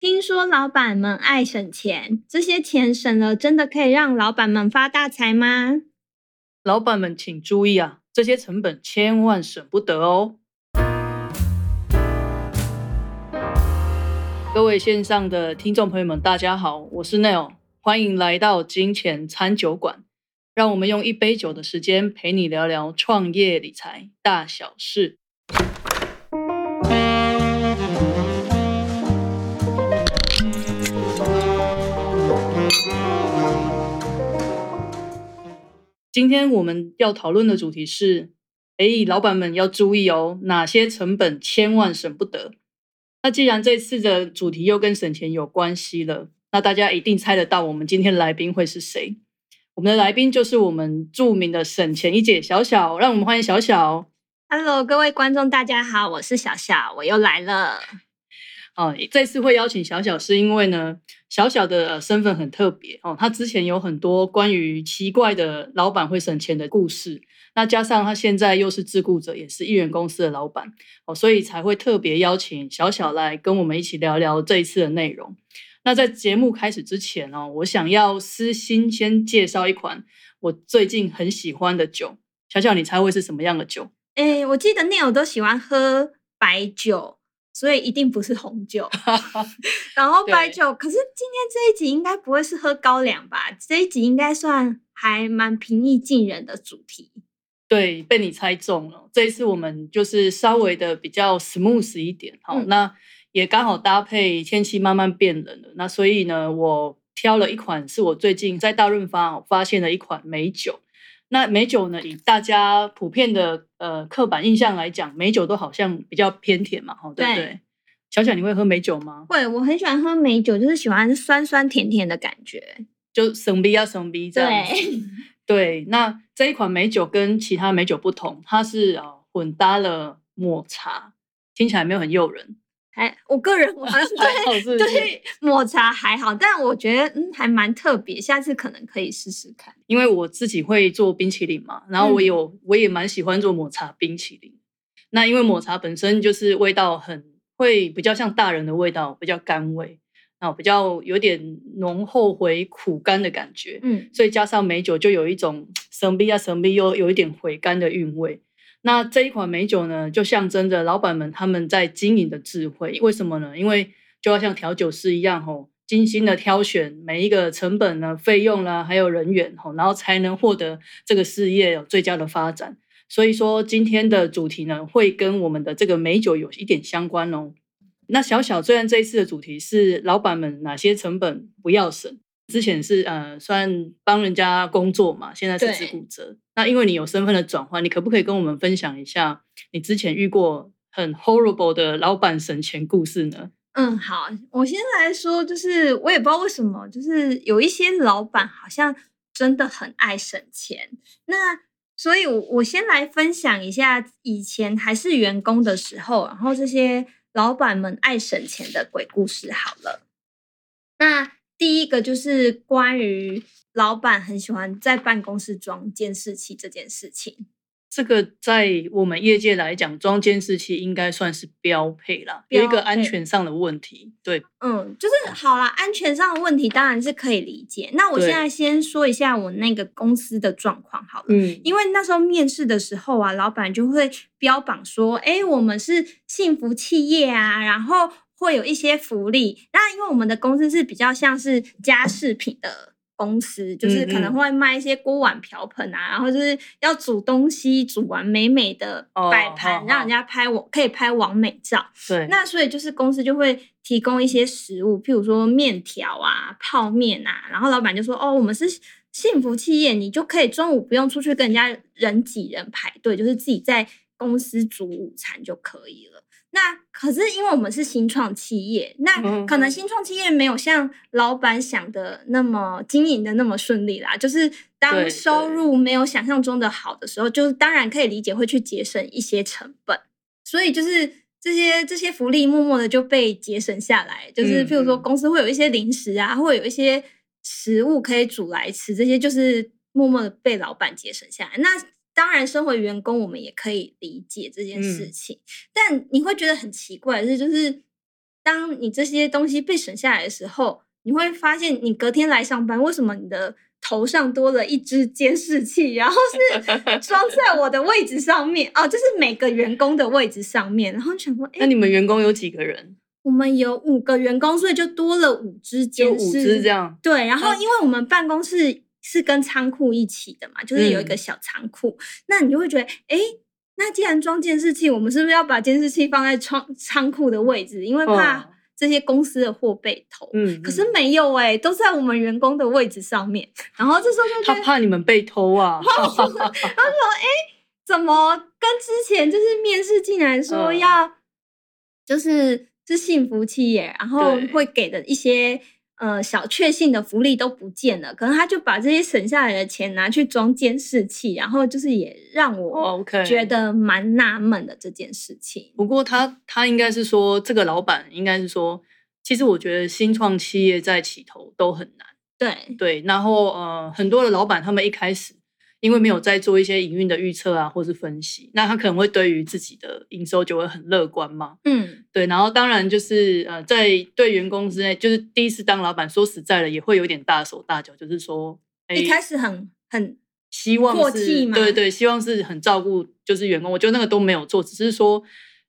听说老板们爱省钱，这些钱省了，真的可以让老板们发大财吗？老板们请注意啊，这些成本千万省不得哦。各位线上的听众朋友们，大家好，我是 Neil，欢迎来到金钱餐酒馆，让我们用一杯酒的时间陪你聊聊创业理财大小事。今天我们要讨论的主题是：哎，老板们要注意哦，哪些成本千万省不得？那既然这次的主题又跟省钱有关系了，那大家一定猜得到我们今天来宾会是谁？我们的来宾就是我们著名的省钱一姐小小，让我们欢迎小小。Hello，各位观众，大家好，我是小小，我又来了。哦，这次会邀请小小是因为呢，小小的身份很特别哦。他之前有很多关于奇怪的老板会省钱的故事，那加上他现在又是自雇者，也是艺人公司的老板哦，所以才会特别邀请小小来跟我们一起聊聊这一次的内容。那在节目开始之前哦，我想要私心先介绍一款我最近很喜欢的酒。小小，你猜会是什么样的酒？哎，我记得 Neil 都喜欢喝白酒。所以一定不是红酒，然后白酒。可是今天这一集应该不会是喝高粱吧？这一集应该算还蛮平易近人的主题。对，被你猜中了。这一次我们就是稍微的比较 smooth 一点，好，那也刚好搭配天气慢慢变冷了。那所以呢，我挑了一款是我最近在大润发发现的一款美酒。那美酒呢？以大家普遍的呃刻板印象来讲，美酒都好像比较偏甜嘛，哈，对不对？小小，你会喝美酒吗？会，我很喜欢喝美酒，就是喜欢酸酸甜甜的感觉，就生逼啊生逼这样子。对，那这一款美酒跟其他美酒不同，它是啊混搭了抹茶，听起来没有很诱人。还我个人我对对抹茶还好，但我觉得嗯还蛮特别，下次可能可以试试看。因为我自己会做冰淇淋嘛，然后我有我也蛮喜欢做抹茶冰淇淋。那因为抹茶本身就是味道很会比较像大人的味道，比较甘味，然后比较有点浓厚回苦甘的感觉，嗯，所以加上美酒就有一种 神秘啊神秘又有一点回甘的韵味。那这一款美酒呢，就象征着老板们他们在经营的智慧。为什么呢？因为就要像调酒师一样，吼，精心的挑选每一个成本呢、费用啦，还有人员，吼，然后才能获得这个事业有最佳的发展。所以说，今天的主题呢，会跟我们的这个美酒有一点相关哦。那小小，虽然这一次的主题是老板们哪些成本不要省。之前是呃算帮人家工作嘛，现在是自雇者。那因为你有身份的转换，你可不可以跟我们分享一下你之前遇过很 horrible 的老板省钱故事呢？嗯，好，我先来说，就是我也不知道为什么，就是有一些老板好像真的很爱省钱。那所以，我先来分享一下以前还是员工的时候，然后这些老板们爱省钱的鬼故事。好了，那。第一个就是关于老板很喜欢在办公室装监视器这件事情。这个在我们业界来讲，装监视器应该算是标配啦，有一个安全上的问题。对，嗯，就是好啦，安全上的问题当然是可以理解。那我现在先说一下我那个公司的状况好了，嗯，因为那时候面试的时候啊，老板就会标榜说，哎，我们是幸福企业啊，然后。会有一些福利，那因为我们的公司是比较像是家饰品的公司，就是可能会卖一些锅碗瓢盆啊，然后就是要煮东西，煮完美美的摆盘，让人家拍我可以拍完美照。对，那所以就是公司就会提供一些食物，譬如说面条啊、泡面啊，然后老板就说：“哦，我们是幸福企业，你就可以中午不用出去跟人家人挤人排队，就是自己在公司煮午餐就可以了。”那可是因为我们是新创企业，那可能新创企业没有像老板想的那么经营的那么顺利啦。就是当收入没有想象中的好的时候，就是当然可以理解会去节省一些成本，所以就是这些这些福利默默的就被节省下来。就是譬如说公司会有一些零食啊，会有一些食物可以煮来吃，这些就是默默的被老板节省下来。那当然，身为员工，我们也可以理解这件事情，但你会觉得很奇怪，是就是当你这些东西被省下来的时候，你会发现你隔天来上班，为什么你的头上多了一只监视器，然后是装在我的位置上面？哦，就是每个员工的位置上面，然后想说，那哎，你们员工有几个人？我们有五个员工，所以就多了五只就监视，五只这样。对，然后嗯。因为我们办公室是跟仓库一起的嘛，就是有一个嗯小仓库，那你就会觉得，哎，那既然装监视器，我们是不是要把监视器放在仓仓库的位置？因为怕哦这些公司的货被偷。嗯，可是没有哎、都在我们员工的位置上面。然后这时候就觉他，怕你们被偷啊。他说：“哎怎么跟之前就是面试进来说嗯要，就是是幸福企业，然后对会给的一些呃小确幸的福利都不见了，可能他就把这些省下来的钱拿去装监视器，然后就是也让我觉得蛮纳闷的这件事情。不过他他应该是说，这个老板应该是说，其实我觉得新创企业在起头都很难。对对，然后呃，很多的老板他们一开始因为没有在做一些营运的预测啊，或是分析，那他可能会对于自己的营收就会很乐观嘛。嗯，对，然后当然就是呃，在对员工之内，就是第一次当老板，说实在的，也会有点大手大脚，就是说，哎一开始很很希望是对对，希望是很照顾就是员工。我觉得那个都没有做，只是说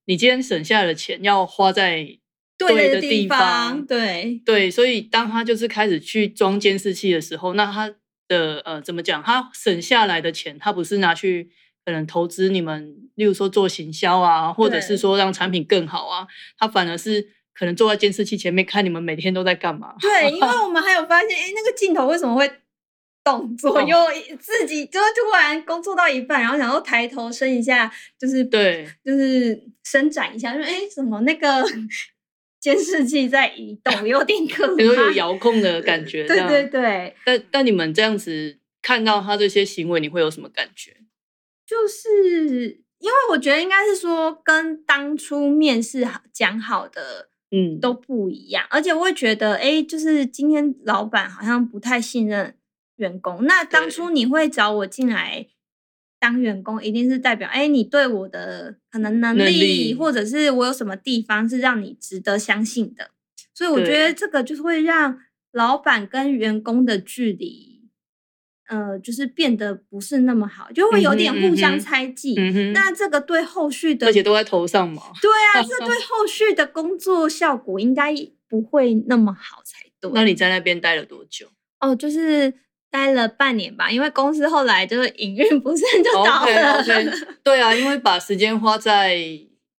你今天省下来的钱要花在对的的地方，对对，所以当他就是开始去装监视器的时候，那他的呃怎么讲？他省下来的钱，他不是拿去可能投资你们，例如说做行销啊，或者是说让产品更好啊，他反而是可能坐在监视器前面看你们每天都在干嘛。对，因为 我们还有发现，哎，那个镜头为什么会动左哦右？自己就突然工作到一半，然后想要抬头伸一下，就是对，就是伸展一下，说哎，诶怎么那个监视器在移动，有点可 怕。有遥控的感觉，这对样对对，但但你们这样子看到他这些行为，你会有什么感觉？就是因为我觉得应该是说跟当初面试好讲好的嗯，都不一样，而且我会觉得，哎，就是今天老板好像不太信任员工。那当初你会找我进来当员工，一定是代表，哎，你对我的可能能力，能力或者是我有什么地方是让你值得相信的。所以我觉得这个就是会让老板跟员工的距离，呃，就是变得不是那么好，就会有点互相猜忌。那这个对后续的而且都在头上嘛。对啊，这对 后续的工作效果应该不会那么好才对。那你在那边待了多久？哦，就是待了半年吧，因为公司后来就是营运不顺就倒 OK 了。对啊，因为把时间花在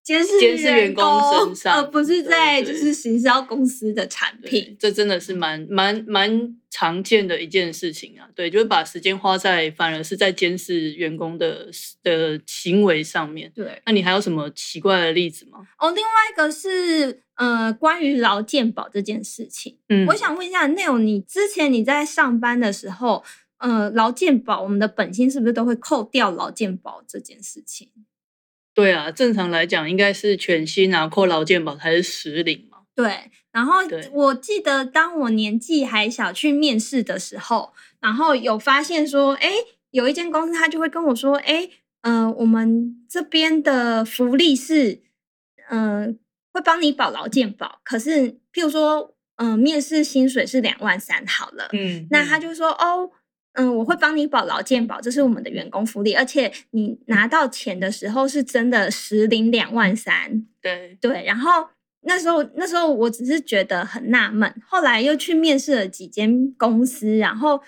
监视监视员工身上而不是在就是行销公司的产品。这真的是蛮蛮蛮常见的一件事情啊。对，就是把时间花在反而是在监视员工的的行为上面。对，那你还有什么奇怪的例子吗？哦，另外一个是呃，关于劳健保这件事情，嗯我想问一下 Neil，你之前你在上班的时候，呃，劳健保我们的本薪是不是都会扣掉劳健保这件事情？对啊，正常来讲应该是全薪啊，扣劳健保才是实领嘛。对，然后我记得当我年纪还小去面试的时候，然后有发现说，哎，有一间公司他就会跟我说，哎，呃，我们这边的福利是，嗯、会帮你保劳健保，可是譬如说，嗯、面试薪水是两万三好了，嗯，那他嗯就说哦，嗯，我会帮你保劳健保，这是我们的员工福利，而且你拿到钱的时候是真的实领两万三。对对，然后那时候那时候我只是觉得很纳闷，后来又去面试了几间公司，然后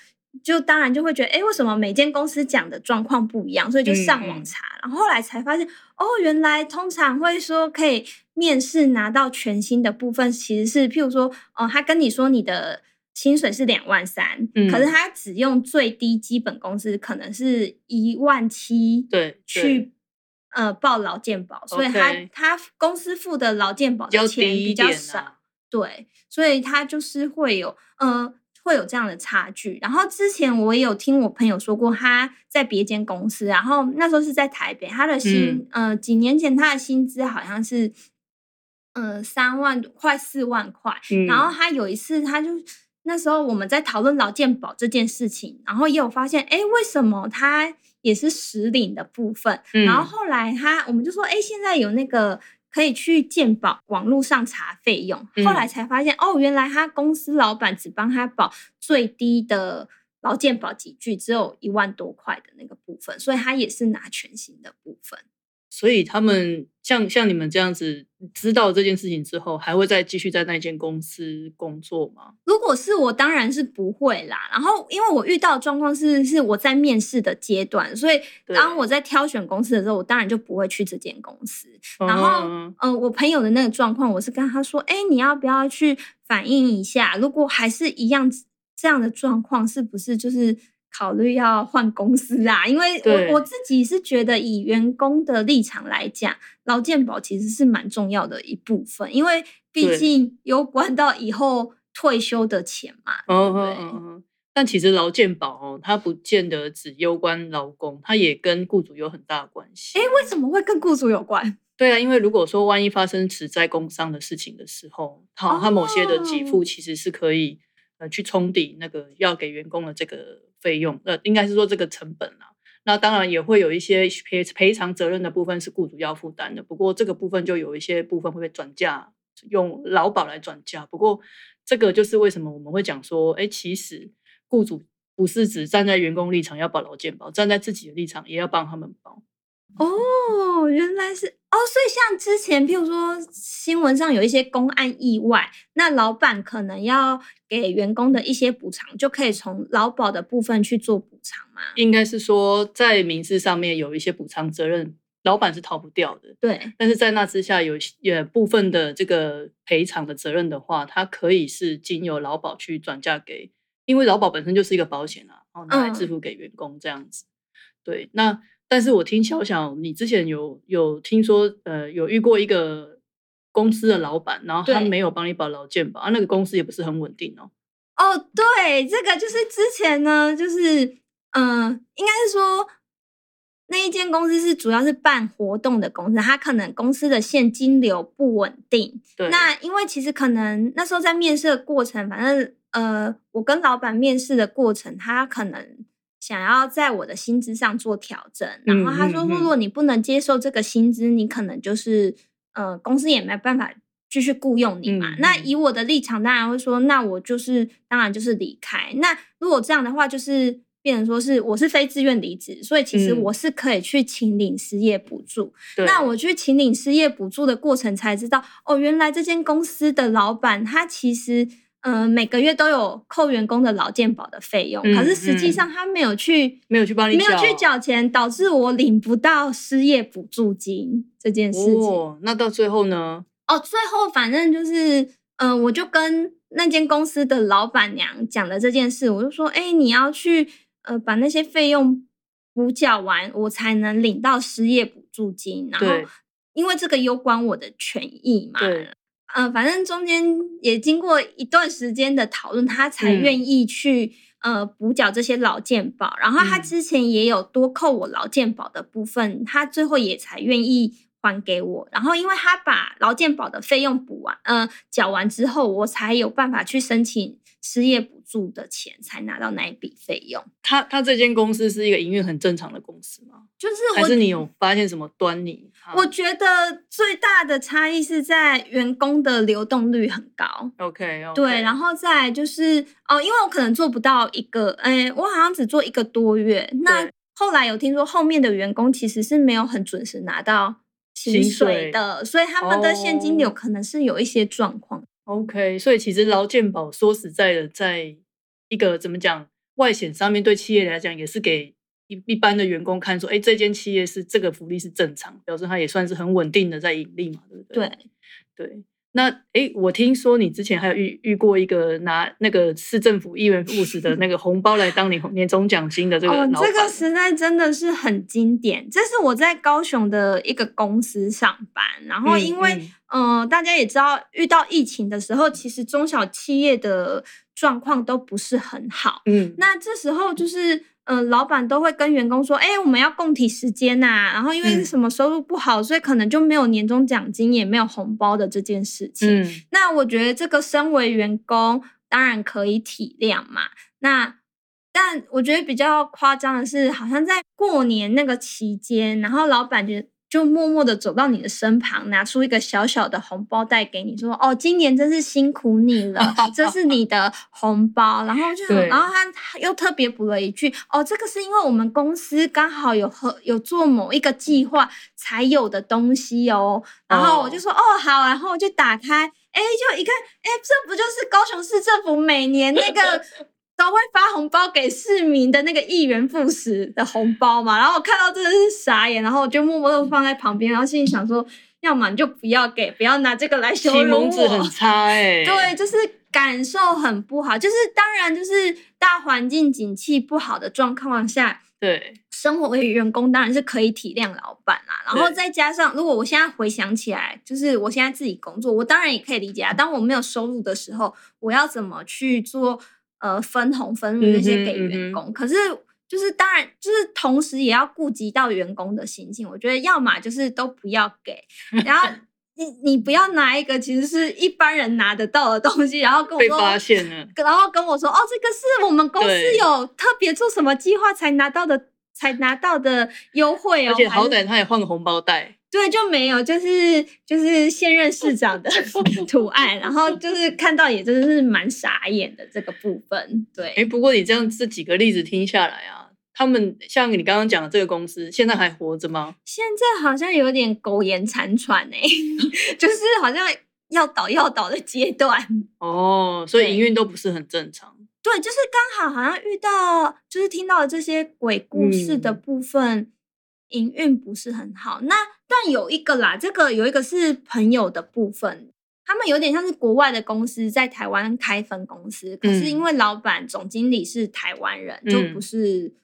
就当然就会觉得，哎，为什么每间公司讲的状况不一样？所以就上网查，然后后来才发现，哦，原来通常会说可以面试拿到全新的部分，其实是譬如说，哦，他跟你说你的。薪水是两万三、嗯。可是他只用最低基本工资，可能是一万七，对对。去呃报劳健保，所以他他公司付的劳健保的钱比较少，啊。对，所以他就是会有呃会有这样的差距。然后之前我也有听我朋友说过，他在别间公司，然后那时候是在台北，他的薪、呃几年前他的薪资好像是呃三万快四万块，嗯。然后他有一次，他就那时候我们在讨论劳健保这件事情，然后也有发现，哎，为什么他也是实领的部分？然后嗯后来他我们就说，哎，现在有那个可以去健保网络上查费用，后来才发现哦，原来他公司老板只帮他保最低的劳健保几句，只有一万多块的那个部分，所以他也是拿全新的部分。所以他们像像你们这样子知道这件事情之后，还会再继续在那间公司工作吗？如果是我，当然是不会啦。然后，因为我遇到的状况是是我在面试的阶段，所以当我在挑选公司的时候，我当然就不会去这间公司。然后，嗯，我朋友的那个状况，我是跟他说：“哎，你要不要去反映一下？如果还是一样这样的状况，是不是就是？”考虑要换公司啊，因为我我自己是觉得，以员工的立场来讲，劳健保其实是蛮重要的一部分，因为毕竟有关到以后退休的钱嘛。嗯嗯嗯。但其实劳健保哦，它不见得只攸关劳工，它也跟雇主有很大的关系。哎，为什么会跟雇主有关？对啊，因为如果说万一发生此在工伤的事情的时候，好，它某些的给付其实是可以呃去冲抵那个要给员工的这个。费用，呃，应该是说这个成本啊。那当然也会有一些赔赔偿责任的部分是雇主要负担的。不过这个部分就有一些部分会被转嫁，用劳保来转嫁。不过这个就是为什么我们会讲说，哎，其实雇主不是只站在员工立场要保劳健保，站在自己的立场也要帮他们保。哦，原来是哦，所以像之前，譬如说新闻上有一些公案意外，那老板可能要给员工的一些补偿，就可以从劳保的部分去做补偿吗？应该是说，在民事上面有一些补偿责任，老板是逃不掉的。对，但是在那之下有也部分的这个赔偿的责任的话，它可以是经由劳保去转嫁给，因为劳保本身就是一个保险啊，然后拿来支付给员工这样子。对，那。但是我听小小，你之前有有听说，呃，有遇过一个公司的老板，然后他没有帮你保劳健保，啊，那个公司也不是很稳定哦。哦，对，这个就是之前呢，就是，嗯，应该是说那一间公司是主要是办活动的公司，他可能公司的现金流不稳定。对。那因为其实可能那时候在面试的过程，反正呃，我跟老板面试的过程，他可能。想要在我的薪资上做调整，然后他说：“如果你不能接受这个薪资，你可能就是呃，公司也没办法继续雇佣你嘛。”那以我的立场，当然会说：“那我就是当然就是离开。”那如果这样的话，就是变成说是我是非自愿离职，所以其实我是可以去请领失业补助。那我去请领失业补助的过程，才知道哦，原来这间公司的老板他其实。嗯，每个月都有扣员工的劳健保的费用，可是实际上他没有去，没有去帮你，没有去缴钱，导致我领不到失业补助金这件事情。哦，那到最后呢？哦，最后反正就是，嗯，我就跟那间公司的老板娘讲了这件事，我就说，哎，你要去，呃，把那些费用补缴完，我才能领到失业补助金。然后，因为这个攸关我的权益嘛。嗯，反正中间也经过一段时间的讨论，他才愿意去呃补缴这些劳健保。然后他之前也有多扣我劳健保的部分，他最后也才愿意还给我。然后因为他把劳健保的费用补完，呃，缴完之后，我才有办法去申请失业补助的钱，才拿到那一笔费用。他他这间公司是一个营运很正常的公司吗？就是还是你有发现什么端倪？我觉得最大的差异是在员工的流动率很高。OK，对，然后再就是哦，因为我可能做不到一个，哎，我好像只做一个多月。那后来有听说后面的员工其实是没有很准时拿到薪水的，所以他们的现金流可能是有一些状况。OK，所以其实劳健保说实在的，在一个怎么讲外显上面对企业来讲也是给。一一般的员工看说，哎，这间企业是这个福利是正常，表示它也算是很稳定的在盈利嘛，对不对？对对。那哎，我听说你之前还有遇遇过一个拿那个市政府一元五十的那个红包来当你年终奖金的这个哦，这个时代真的是很经典。这是我在高雄的一个公司上班，然后因为嗯，大家也知道，遇到疫情的时候，其实中小企业的状况都不是很好。嗯，那这时候就是。嗯，老板都会跟员工说：“哎，我们要共体时间呐。”然后因为什么收入不好，所以可能就没有年终奖金，也没有红包的这件事情。嗯，那我觉得这个身为员工，当然可以体谅嘛。那但我觉得比较夸张的是，好像在过年那个期间，然后老板就就默默的走到你的身旁，拿出一个小小的红包袋给你，说：“哦，今年真是辛苦你了，这是你的红包。”然后就，然后他又特别补了一句：“哦，这个是因为我们公司刚好有和有做某一个计划才有的东西哦。”然后我就说：“哦，好。”然后我就打开，哎，就一看，哎，这不就是高雄市政府每年那个。都会发红包给市民的那个一元复始的红包嘛，然后我看到真的是傻眼，然后我就默默的放在旁边，然后心里想说，要么你就不要给，不要拿这个来羞启辱蒙值很我。差哎、对，就是感受很不好，就是当然就是大环境景气不好的状况下，对。生活为员工当然是可以体谅老板啦，然后再加上，如果我现在回想起来，就是我现在自己工作，我当然也可以理解啊。当我没有收入的时候，我要怎么去做呃分红分润那些给嗯哼嗯哼员工？可是就是当然就是同时也要顾及到员工的心情。我觉得要么就是都不要给，然后你你不要拿一个其实是一般人拿得到的东西，然后跟我说被发现了，然后跟我说哦，这个是我们公司有特别做什么计划才拿到的，才拿到的优惠哦。而且好歹他也换个红包袋，对就没有，就是就是现任市长的 图案，然后就是看到也真的是蛮傻眼的这个部分。对，哎，不过你这样这几个例子听下来啊，他们像你刚刚讲的这个公司，现在还活着吗？现在好像有点苟延残喘哎、就是好像要倒要倒的阶段。哦，所以对营运都不是很正常。对，就是刚好好像遇到，就是听到了这些鬼故事的嗯部分，营运不是很好。那但有一个啦，这个有一个是朋友的部分，他们有点像是国外的公司在台湾开分公司，可是因嗯。为老板总经理是台湾人，就嗯。不是。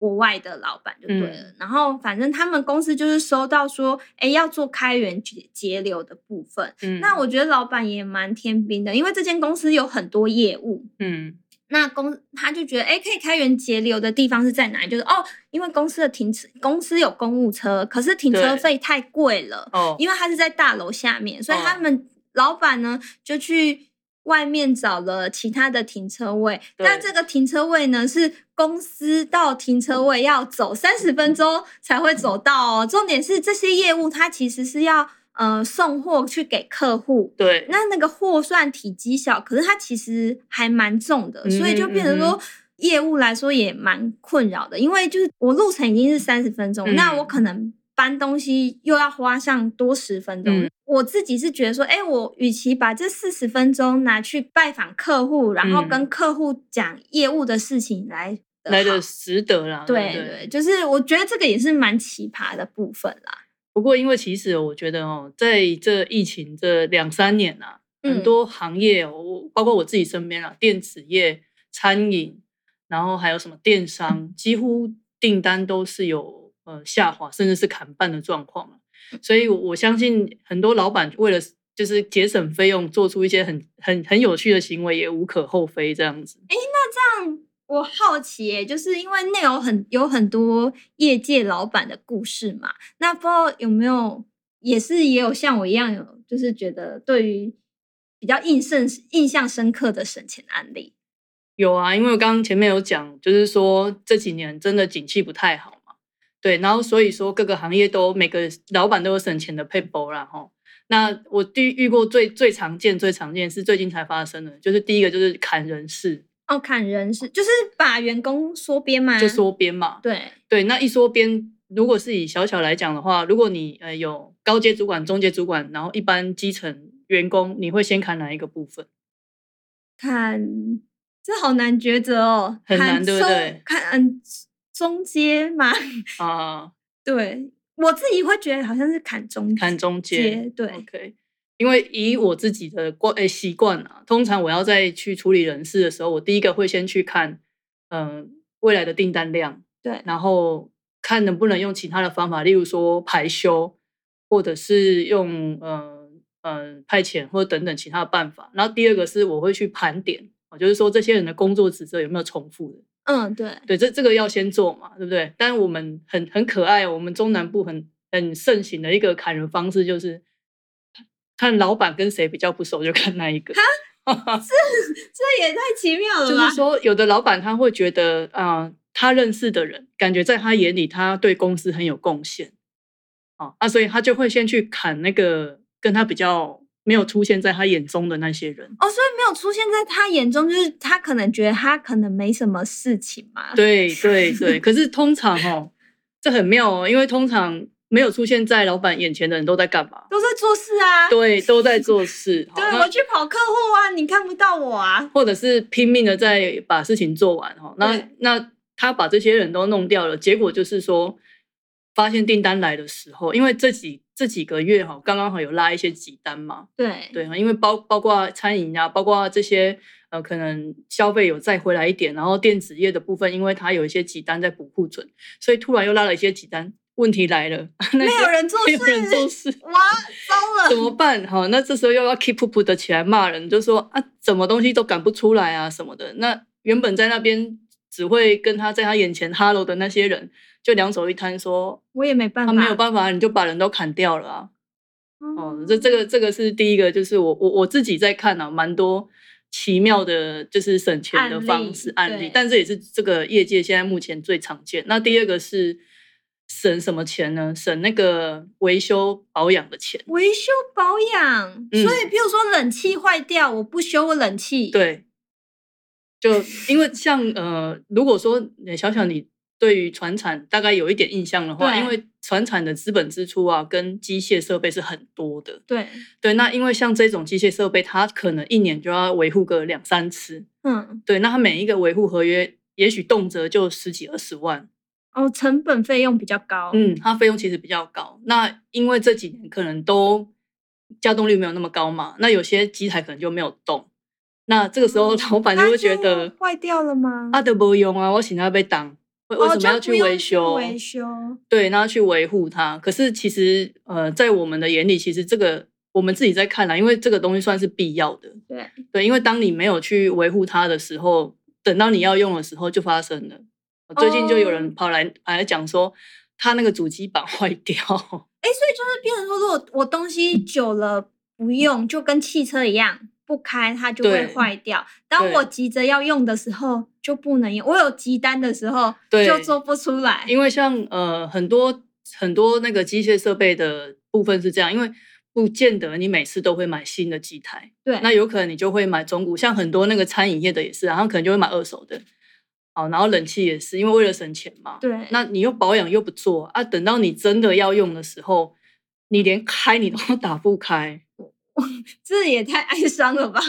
国外的老板就对了，嗯。然后反正他们公司就是收到说，哎，要做开源节节流的部分。嗯，那我觉得老板也蛮天兵的，因为这间公司有很多业务，嗯那公他就觉得，哎，可以开源节流的地方是在哪里？就是哦，因为公司的停车，公司有公务车，可是停车对费太贵了，哦，因为它是在大楼下面，所以哦他们老板呢就去外面找了其他的停车位。对那这个停车位呢是公司到停车位要走三十分钟才会走到哦。重点是这些业务它其实是要呃送货去给客户，对，那那个货算体积小，可是它其实还蛮重的，所以就变成嗯说业务来说也蛮困扰的。因为就是我路程已经是三十分钟，嗯那我可能搬东西又要花上多十分钟。嗯我自己是觉得说，哎、我与其把这四十分钟拿去拜访客户，然后嗯跟客户讲业务的事情来来的值得啦，对对对，就是我觉得这个也是蛮奇葩的部分啦。不过，因为其实我觉得哦，在这疫情这两三年啊，很嗯多行业哦，我包括我自己身边啊，电子业、餐饮，然后还有什么电商，几乎订单都是有呃下滑，甚至是砍半的状况了。所以我，我相信很多老板为了就是节省费用，做出一些很很很有趣的行为，也无可厚非。这样子，这样我好奇耶，就是因为内有很有很多业界老板的故事嘛，那不知道有没有也是也有像我一样有，就是觉得对于比较印深印象深刻的省钱案例。有啊，因为我刚刚前面有讲，就是说这几年真的景气不太好嘛，对，然后所以说各个行业都每个老板都有省钱的 p a p e 啦，哈。那我第遇过最最常见、最常见是最近才发生的，就是第一个就是砍人事，哦，砍人是就是把员工缩编吗？就缩编嘛。对，对，那一缩编，如果是以小小来讲的话，如果你呃有高阶主管、中阶主管，然后一般基层员工，你会先砍哪一个部分？砍这好难抉择哦，很难对不对砍嗯中阶嘛，啊，对我自己会觉得好像是砍中砍中阶，阶。对，OK，因为以我自己的惯诶习惯啊，通常我要在去处理人事的时候，我第一个会先去看，嗯、未来的订单量，对然后看能不能用其他的方法，例如说排休，或者是用呃呃派遣或者等等其他的办法。然后第二个是我会去盘点，哦就是说这些人的工作职责有没有重复的。嗯，对，对，这这个要先做嘛，对不对？但是我们很很可爱，我们中南部很很盛行的一个砍人方式就是看老板跟谁比较不熟，就看那一个。这这也太奇妙了吧？就是说，有的老板他会觉得啊、呃他认识的人，感觉在他眼里他对公司很有贡献，啊，那所以他就会先去砍那个跟他比较没有出现在他眼中的那些人。哦，所以没有出现在他眼中，就是他可能觉得他可能没什么事情嘛。对对对，可是通常哦，这很妙哦，因为通常没有出现在老板眼前的人都在干嘛？都在做事啊。对，都在做事。对，我去跑客户啊，你看不到我啊。或者是拼命的在把事情做完哈。那那他把这些人都弄掉了，结果就是说。发现订单来的时候，因为这几这几个月哈，刚刚好有拉一些几单嘛。对对因为包包括餐饮啊，包括这些呃，可能消费有再回来一点，然后电子业的部分，因为它有一些几单在补库存，所以突然又拉了一些几单。问题来了，没有人做事，没有人做事，哇，糟了，怎么办？哈，那这时候又要 keep up 的起来骂人，就说啊，什么东西都赶不出来啊什么的。那原本在那边只会跟他在他眼前 hello 的那些人。就两手一摊说，我也没办法，他没有办法，你就把人都砍掉了啊！哦，这这个这个是第一个，就是我我我自己在看啊，蛮多奇妙的，就是省钱的方式案例，但这也是这个业界现在目前最常见。那第二个是省什么钱呢？省那个维修保养的钱。维修保养，所以比如说冷气坏掉，我不修我冷气。对，就因为像呃，如果说小小你。对于船产大概有一点印象的话，因为船产的资本支出啊，跟机械设备是很多的。对对，那因为像这种机械设备，它可能一年就要维护个两三次。嗯，对，那它每一个维护合约，也许动辄就十几二十万。哦，成本费用比较高。嗯，它费用其实比较高。那因为这几年可能都加动率没有那么高嘛，那有些机台可能就没有动。那这个时候老板就会觉得坏掉了吗？啊，都不用啊，我现在被挡。为什么要去维修？维修对，然后去维护它。可是其实，呃，在我们的眼里，其实这个我们自己在看来，因为这个东西算是必要的。对对，因为当你没有去维护它的时候，等到你要用的时候就发生了。最近就有人跑来跑来讲说，他那个主机板 坏掉。哎，所以就是变成说，如果我东西久了不用，就跟汽车一样。不开它就会坏掉。当我急着要用的时候就不能用。我有急单的时候就做不出来。因为像呃很多很多那个机械设备的部分是这样，因为不见得你每次都会买新的机台。对，那有可能你就会买中古，像很多那个餐饮业的也是，然后可能就会买二手的。好，然后冷气也是，因为为了省钱嘛。对。那你又保养又不做啊，等到你真的要用的时候，你连开你都 打不开。这也太哀伤了吧！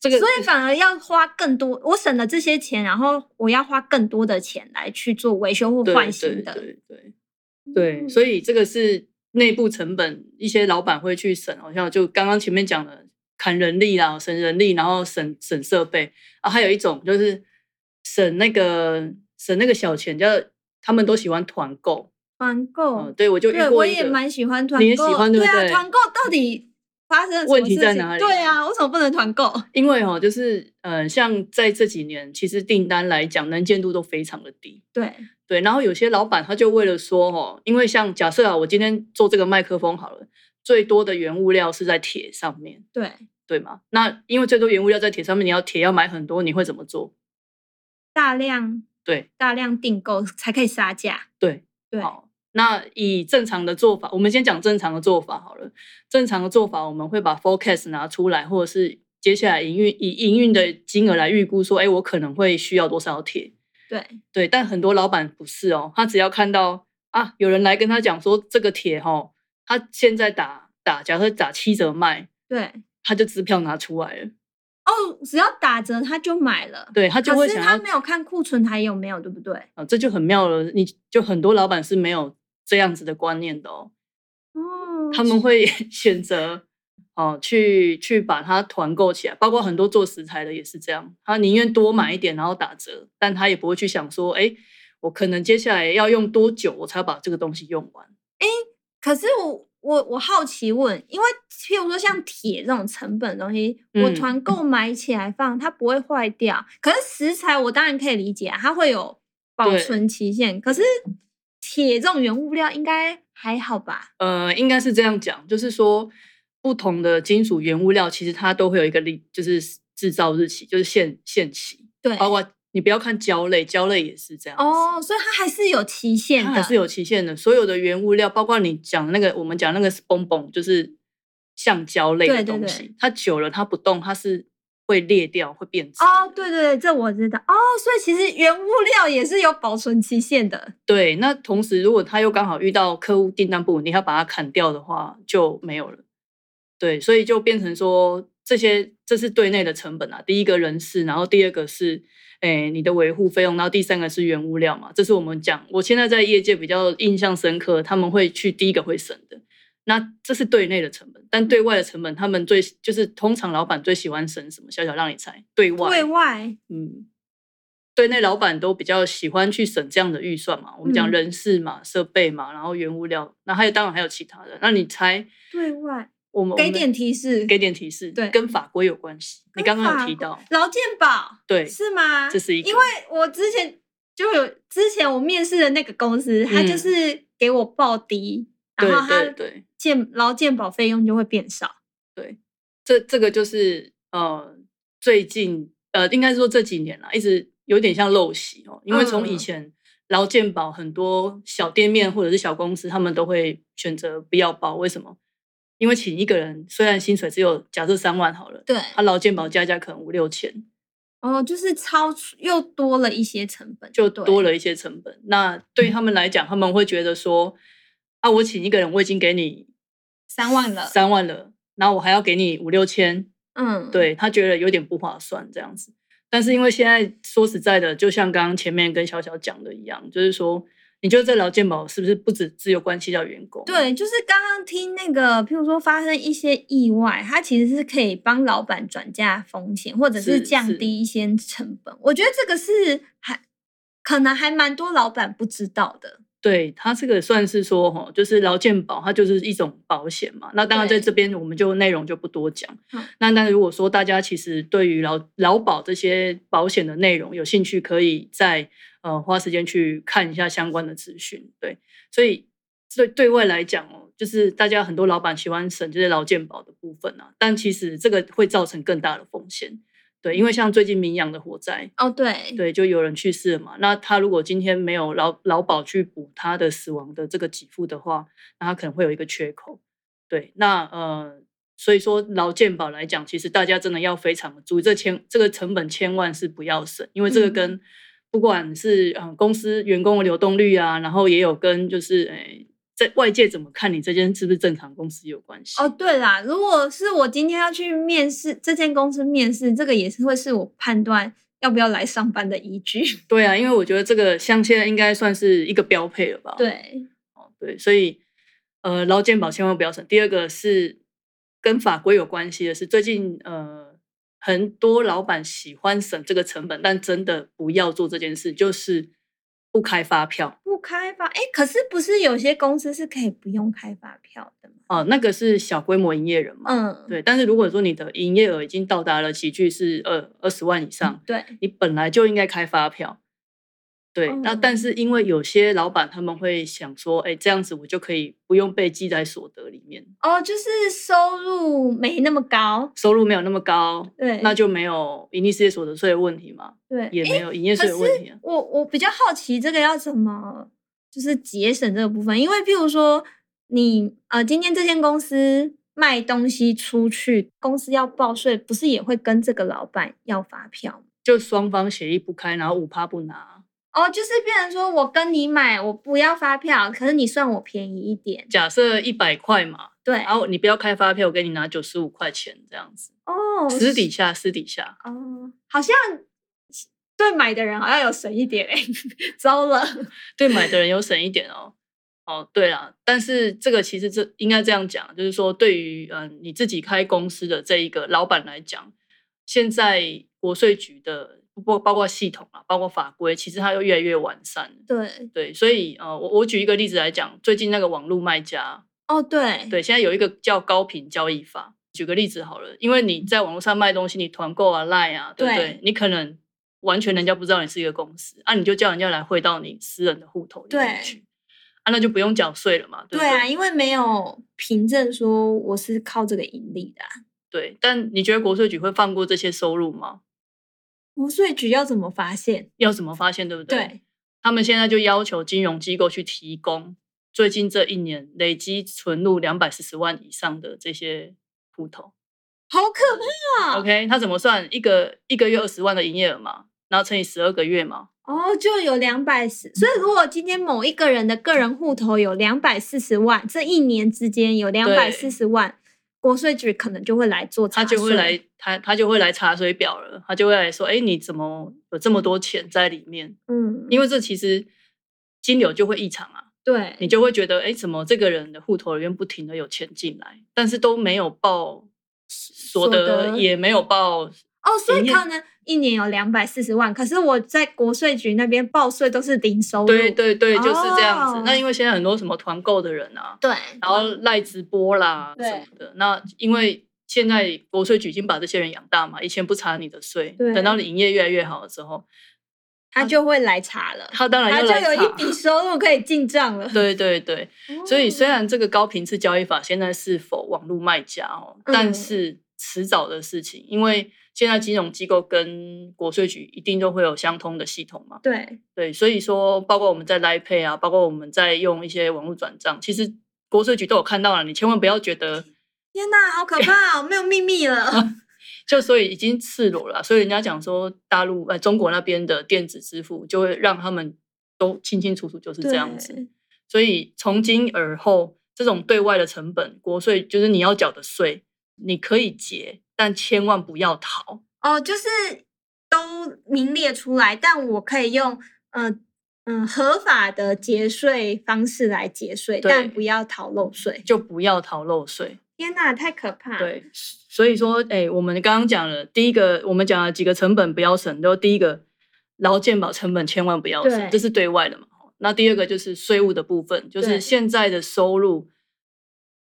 这个，所以反而要花更多，我省了这些钱，然后我要花更多的钱来去做维修或换新的。对对对，所以这个是内部成本，一些老板会去省。好像就刚刚前面讲的，砍人力啦，省人力，然后省省设备啊。还有一种就是省那个省那个小钱，叫他们都喜欢团购。团购，对我就对我也蛮喜欢团购，你也喜欢对不对？团购到 底？发生问题在哪里？对啊，为什么不能团购？因为哦，就是呃，像在这几年，其实订单来讲，能见度都非常的低。对对，然后有些老板他就为了说哦，因为像假设啊，我今天做这个麦克风好了，最多的原物料是在铁上面。对对嘛？那因为最多原物料在铁上面，你要铁要买很多，你会怎么做？大量对，大量订购才可以杀价。对对。那以正常的做法，我们先讲正常的做法好了。正常的做法，我们会把 forecast 拿出来，或者是接下来营运以营运的金额来预估，说，哎，我可能会需要多少铁？对对，但很多老板不是哦，他只要看到啊，有人来跟他讲说这个铁哈，他现在打打，假设打七折卖，对，他就支票拿出来了。哦，只要打折他就买了，对他就会想他没有看库存还有没有，对不对？啊，这就很妙了。你就很多老板是没有。这样子的观念的哦，他们会 选择哦去去把它团购起来，包括很多做食材的也是这样，他宁愿多买一点然后打折，但他也不会去想说，哎，我可能接下来要用多久我才把这个东西用完？哎，可是我我我好奇问，因为譬如说像铁这种成本的东西，我团购买起来放，它不会坏掉。可是食材我当然可以理解，它会有保存期限，可是。铁这种原物料应该还好吧？呃，应该是这样讲，就是说不同的金属原物料，其实它都会有一个历，就是制造日期，就是限限期。对，包括你不要看胶类，胶类也是这样。哦，所以它还是有期限的，它还是有期限的。所有的原物料，包括你讲那个，我们讲那个 spon bon，就是橡胶类的对对对东西，它久了它不动，它是会裂掉，会变质。哦，对对对，这我知道。哦，所以其实原物料也是有保存期限的。对，那同时如果它又刚好遇到客户订单不稳定，要把它砍掉的话，就没有了。对，所以就变成说这些这是对内的成本啊。第一个人事，然后第二个是诶你的维护费用，然后第三个是原物料嘛。这是我们讲，我现在在业界比较印象深刻，他们会去第一个会省的。那这是对内的成本，但对外的成本，他们最就是通常老板最喜欢省什么？小小让你猜，对外，对外，嗯，对内老板都比较喜欢去省这样的预算嘛。我们讲嗯人事嘛、设备嘛，然后原物料，那还有当然还有其他的。那你猜对外，我们给点提示。给点提示，对跟法规有关系。你刚刚有提到，劳健保对，是吗？这是一个，因为我之前就有之前我面试的那个公司，他就嗯是给我报低，对然后他对对健劳健保费用就会变少。对，这这个就是呃最近呃应该说这几年啦，一直有点像陋习哦，因为从以嗯前劳健保很多小店面或者是小公司，他们都会选择不要报，为什么？因为请一个人虽然薪水只有假设三万好了，对，他劳健保加加可能五六千，哦，就是超出又多了一些成本，就多了一些成本。那对他们来讲，他们会觉得说，啊，我请一个人，我已经给你三万了。三万了，然后我还要给你五六千，嗯，对他觉得有点不划算这样子。但是因为现在说实在的，就像刚刚前面跟小小讲的一样，就是说，你觉得这劳健保是不是不只只有关系到员工？对，就是刚刚听那个，譬如说发生一些意外，它其实是可以帮老板转嫁风险，或者是是降低一些成本。我觉得这个是还可能还蛮多老板不知道的。对，它这个算是说哈，就是劳健保，它就是一种保险嘛。那当然在对这边我们就内容就不多讲。嗯那那如果说大家其实对于劳劳保这些保险的内容有兴趣，可以在呃花时间去看一下相关的资讯。对，所以对对外来讲哦，就是大家很多老板喜欢省这些劳健保的部分啊，但其实这个会造成更大的风险。对，因为像最近民阳的火灾，哦，对，对，就有人去世了嘛。那他如果今天没有劳劳保去补他的死亡的这个给付的话，那他可能会有一个缺口。对，那呃，所以说劳健保来讲，其实大家真的要非常的注意，这千这个成本千万是不要省，因为这个嗯跟不管是嗯、呃公司员工的流动率啊，然后也有跟就是诶。在外界怎么看你这间是不是正常公司有关系哦，对啦，如果是我今天要去面试这间公司面试，这个也是会是我判断要不要来上班的依据。对啊，因为我觉得这个像现在应该算是一个标配了吧？对，哦，对，所以呃，劳健保千万不要省。第二个是跟法规有关系的是，最近呃很多老板喜欢省这个成本，但真的不要做这件事，就是不开发票。不开发，哎，可是不是有些公司是可以不用开发票的吗？哦、那个是小规模营业人嘛？嗯，对，但是如果说你的营业额已经到达了起距是二二十万以上，对，你本来就应该开发票。对，那哦但是因为有些老板他们会想说，哎，这样子我就可以不用被记在所得里面，哦，就是收入没那么高，收入没有那么高，对，那就没有营利事业所得税的问题嘛，对，也没有营业税的问题啊。我我比较好奇这个要怎么就是节省这个部分，因为譬如说你呃今天这间公司卖东西出去，公司要报税，不是也会跟这个老板要发票吗？就双方协议不开，然后五趴不拿。哦，就是变成说我跟你买，我不要发票，可是你算我便宜一点，假设一百块嘛，对，然后你不要开发票，我给你拿九十五块钱这样子，哦，私底下私底下。哦，好像对买的人好像有省一点哎，糟了，对买的人有省一点哦。哦，对了，但是这个其实这应该这样讲，就是说对于嗯、呃你自己开公司的这一个老板来讲，现在国税局的不包括系统啊，包括法规，其实它又越来越完善。对，对，所以呃，我我举一个例子来讲，最近那个网络卖家，哦对，对，现在有一个叫高频交易法。举个例子好了，因为你在网络上卖东西，你团购啊、赖啊，对不对？对你可能完全人家不知道你是一个公司啊，你就叫人家来汇到你私人的户头里面去，啊，那就不用缴税了嘛，对不对？对啊，因为没有凭证说我是靠这个盈利的、啊。对，但你觉得国税局会放过这些收入吗？国税局要怎么发现？要怎么发现，对不对？对，他们现在就要求金融机构去提供最近这一年累积存入两百四十万以上的这些户头。好可怕啊！OK，他怎么算？一个一个月二十万的营业额嘛，然后乘以十二个月嘛，哦，就有两百四。所以如果今天某一个人的个人户头有两百四十万，这一年之间有两百四十万，国税局可能就会来做查他就会来，他他就会来查水表了，他就会来说，哎，你怎么有这么多钱在里面？嗯，因为这其实金流就会异常啊，对。你就会觉得，哎，怎么这个人的户头里面不停的有钱进来，但是都没有报所所得，也没有报，哦，所以可能一年有两百四十万，可是我在国税局那边报税都是零收入。对对对，就是这样子。哦那因为现在很多什么团购的人啊，对，然后赖直播啦什么的，那因为现在国税局已经把这些人养大嘛，以前不查你的税，等到你营业越来越好的时候，他就会来查了，他当然他要来查。就有一笔收入可以进账了。对对对，所以虽哦然这个高频次交易法现在是否网络卖家哦，但嗯是迟早的事情，因为现在金融机构跟国税局一定都会有相通的系统嘛。对对，所以说包括我们在 Line Pay 啊，包括我们在用一些网络转账，其实国税局都有看到了，你千万不要觉得 天哪，好可怕哦，没有秘密了。就所以已经赤裸了，所以人家讲说大陆呃中国那边的电子支付就会让他们都清清楚楚就是这样子，所以从今而后这种对外的成本国税就是你要缴的税，你可以结，但千万不要逃。哦，就是都名列出来，但我可以用嗯嗯合法的节税方式来节税，但不要逃漏税。就不要逃漏税。天哪，太可怕！，对，所以说，哎、我们刚刚讲了第一个，我们讲了几个成本不要省，就第一个劳健保成本千万不要省，对这是对外的嘛。那第二个就是税务的部分，就是现在的收入。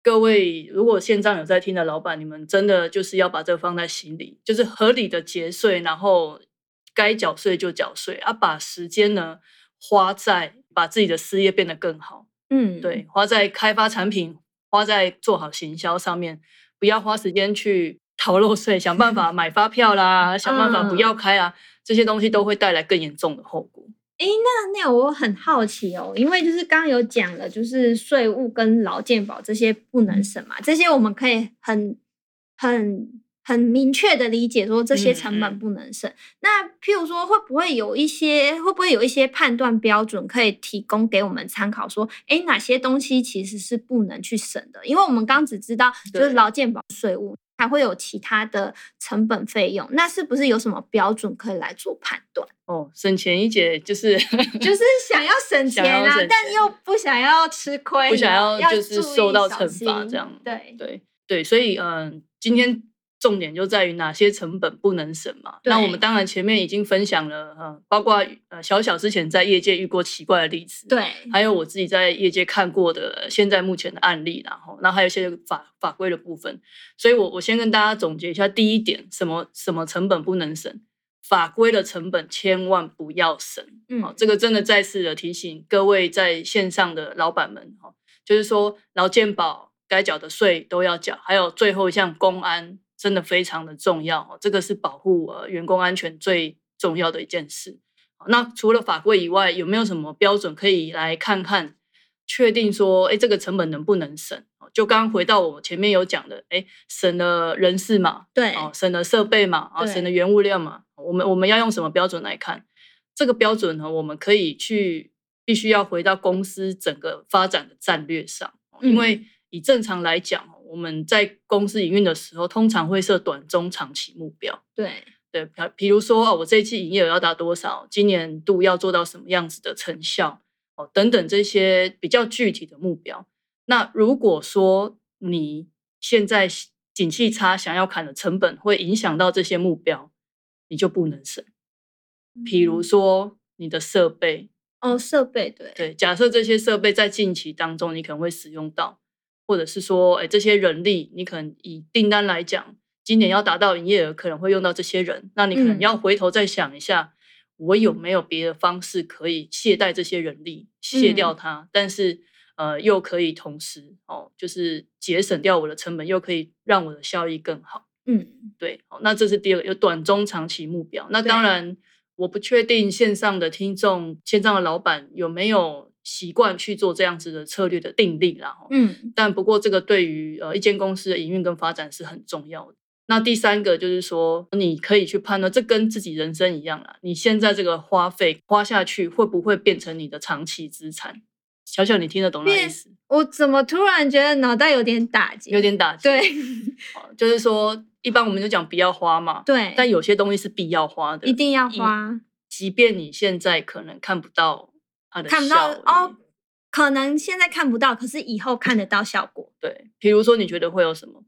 各位，如果线上有在听的老板，你们真的就是要把这个放在心里，就是合理的节税，然后该缴税就缴税，啊，把时间呢花在把自己的事业变得更好。嗯，对，花在开发产品，花在做好行销上面，不要花时间去逃漏税，想办法 买发票啦，想办法不嗯要开啊，这些东西都会带来更严重的后果。诶，那那我很好奇哦，因为就是刚刚有讲了，就是税务跟劳健保这些不能省嘛，这些我们可以很很很明确的理解说这些成嗯本不能省。那譬如说，会不会有一些会不会有一些判断标准可以提供给我们参考？说，诶，哪些东西其实是不能去省的？因为我们刚只知道就是劳健保税务。还会有其他的成本费用，那是不是有什么标准可以来做判断？哦，省钱一姐就是 就是想要省钱啊，但又不想要吃亏，不想要要就是受到惩罚这样对对对，所以嗯、呃今天重点就在于哪些成本不能省嘛。那我对们当然前面已经分享了，呃，包括呃小小之前在业界遇过奇怪的例子，对还有我自己在业界看过的现在目前的案例，然后，然后还有一些法法规的部分。所以我我先跟大家总结一下，第一点，什么什么成本不能省，法规的成本千万不要省。嗯好、这个真的再次的提醒各位在线上的老板们，哈，就是说劳健保该缴的税都要缴，还有最后一项公安真的非常的重要，哦这个是保护呃员工安全最重要的一件事。好那除了法规以外，有没有什么标准可以来看看，确定说，哎，这个成本能不能省？哦就刚刚回到我前面有讲的，哎，省了人事嘛，对哦，省了设备嘛，啊，省了原物料嘛，我们我们要用什么标准来看？这个标准呢，我们可以去必须要回到公司整个发展的战略上，哦因嗯为以正常来讲，哦我们在公司营运的时候，通常会设短、中、长期目标。对对，比比如说哦，我这一期营业额要达多少，今年度要做到什么样子的成效，哦，等等这些比较具体的目标。那如果说你现在景气差，想要砍的成本会影响到这些目标，你就不能省。比如嗯说你的设备，哦，设备对对，假设这些设备在近期当中你可能会使用到，或者是说，哎，这些人力你可能以订单来讲，今年要达到营业额，可能会用到这些人，那你可能嗯。要回头再想一下，我有没有别的方式可以懈怠这些人力，卸掉嗯。它，但是呃又可以同时哦，就是节省掉我的成本，又可以让我的效益更好。嗯，对，好，那这是第二个，有短中长期目标。那对。当然，我不确定线上的听众、线上的老板有没有习惯去做这样子的策略的定力啦。哈嗯，但不过这个对于呃一间公司的营运跟发展是很重要的。那第三个就是说，你可以去判断，这跟自己人生一样啦。你现在这个花费花下去，会不会变成你的长期资产？小小，你听得懂那意思？我怎么突然觉得脑袋有点打结？有点打击。对哦就是说，一般我们就讲不要花嘛，对，但有些东西是必要花的，一定要花，即便你现在可能看不到看不到哦，可能现在看不到，可是以后看得到效果。对，比如说你觉得会有什么？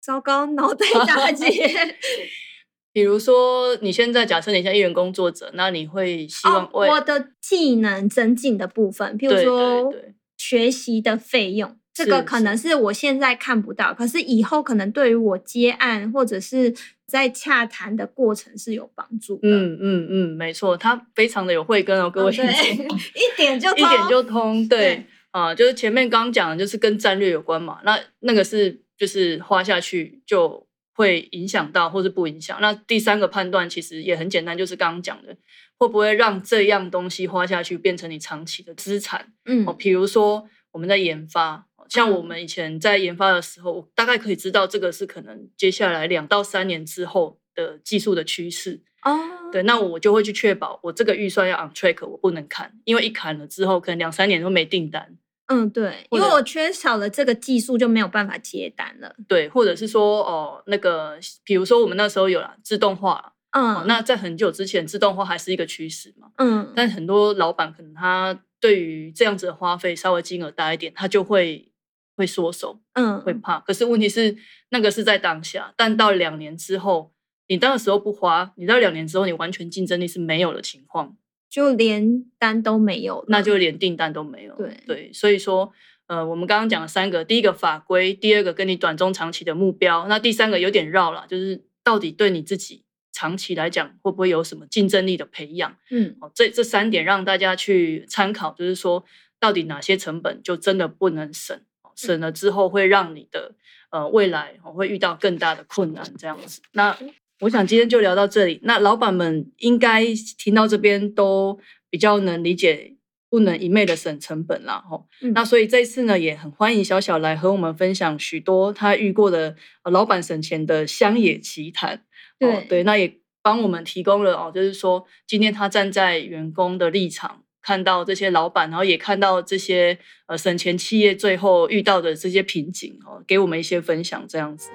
糟糕，脑袋打结。比如说你现在假设你像艺人工作者，那你会希望我的技能增进的部分，譬如说学习的费用，这是个可能是我现在看不到，可是以后可能对于我接案或者是在洽谈的过程是有帮助的。嗯嗯嗯，没错，他非常的有慧根哦，各位 一点就 一点就通，对对啊、就是前面刚刚讲的，就是跟战略有关嘛，那那个是就是花下去就会影响到，或是不影响。那第三个判断其实也很简单，就是刚刚讲的，会不会让这样东西花下去变成你长期的资产？嗯哦，比如说我们在研发，像我嗯们以前在研发的时候，我大概可以知道这个是可能接下来两到三年之后的技术的趋势。哦，对，那我就会去确保我这个预算要 on track，我不能砍，因为一砍了之后，可能两三年都没订单。嗯对，因为我缺少了这个技术，就没有办法接单了。对，或者是说哦，那个，比如说我们那时候有了自动化，哦，嗯，那在很久之前，自动化还是一个趋势嘛。嗯但很多老板可能他对于这样子的花费稍微金额大一点，他就会会缩手，嗯会怕。可是问题是，那个是在当下，但到两年之后，你那个时候不花，你到两年之后，你完全竞争力是没有的情况，就连单都没有，那就连订单都没有。对对，所以说。呃，我们刚刚讲了三个，第一个法规，第二个跟你短中长期的目标，那第三个有点绕了，就是到底对你自己长期来讲会不会有什么竞争力的培养？嗯哦，这这三点让大家去参考，就是说到底哪些成本就真的不能省，哦省了之后会让你的呃未来哦会遇到更大的困难这样子。那我想今天就聊到这里。那老板们应该听到这边都比较能理解。不能一昧的省成本啦，吼、嗯那所以这次呢，也很欢迎小小来和我们分享许多他遇过的、呃、老板省钱的乡野奇谈。哦对对，那也帮我们提供了哦，就是说今天他站在员工的立场，看到这些老板，然后也看到这些呃省钱企业最后遇到的这些瓶颈哦，给我们一些分享这样子。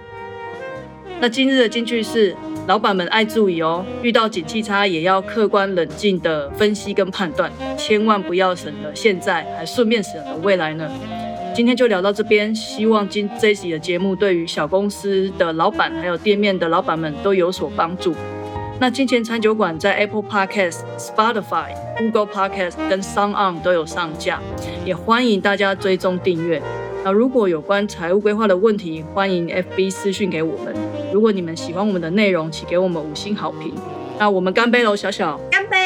那今日的金句是：老板们爱注意哦，遇到景气差也要客观冷静的分析跟判断，千万不要省了现在，还顺便省了未来呢。今天就聊到这边，希望今这一集的节目对于小公司的老板还有店面的老板们都有所帮助。那金钱餐酒馆在 Apple Podcast、Spotify、Google Podcast 跟 Sound On 都有上架，也欢迎大家追踪订阅。那如果有关财务规划的问题，欢迎 FB 私讯给我们。如果你们喜欢我们的内容，请给我们五星好评。那我们干杯喽，小小。干杯！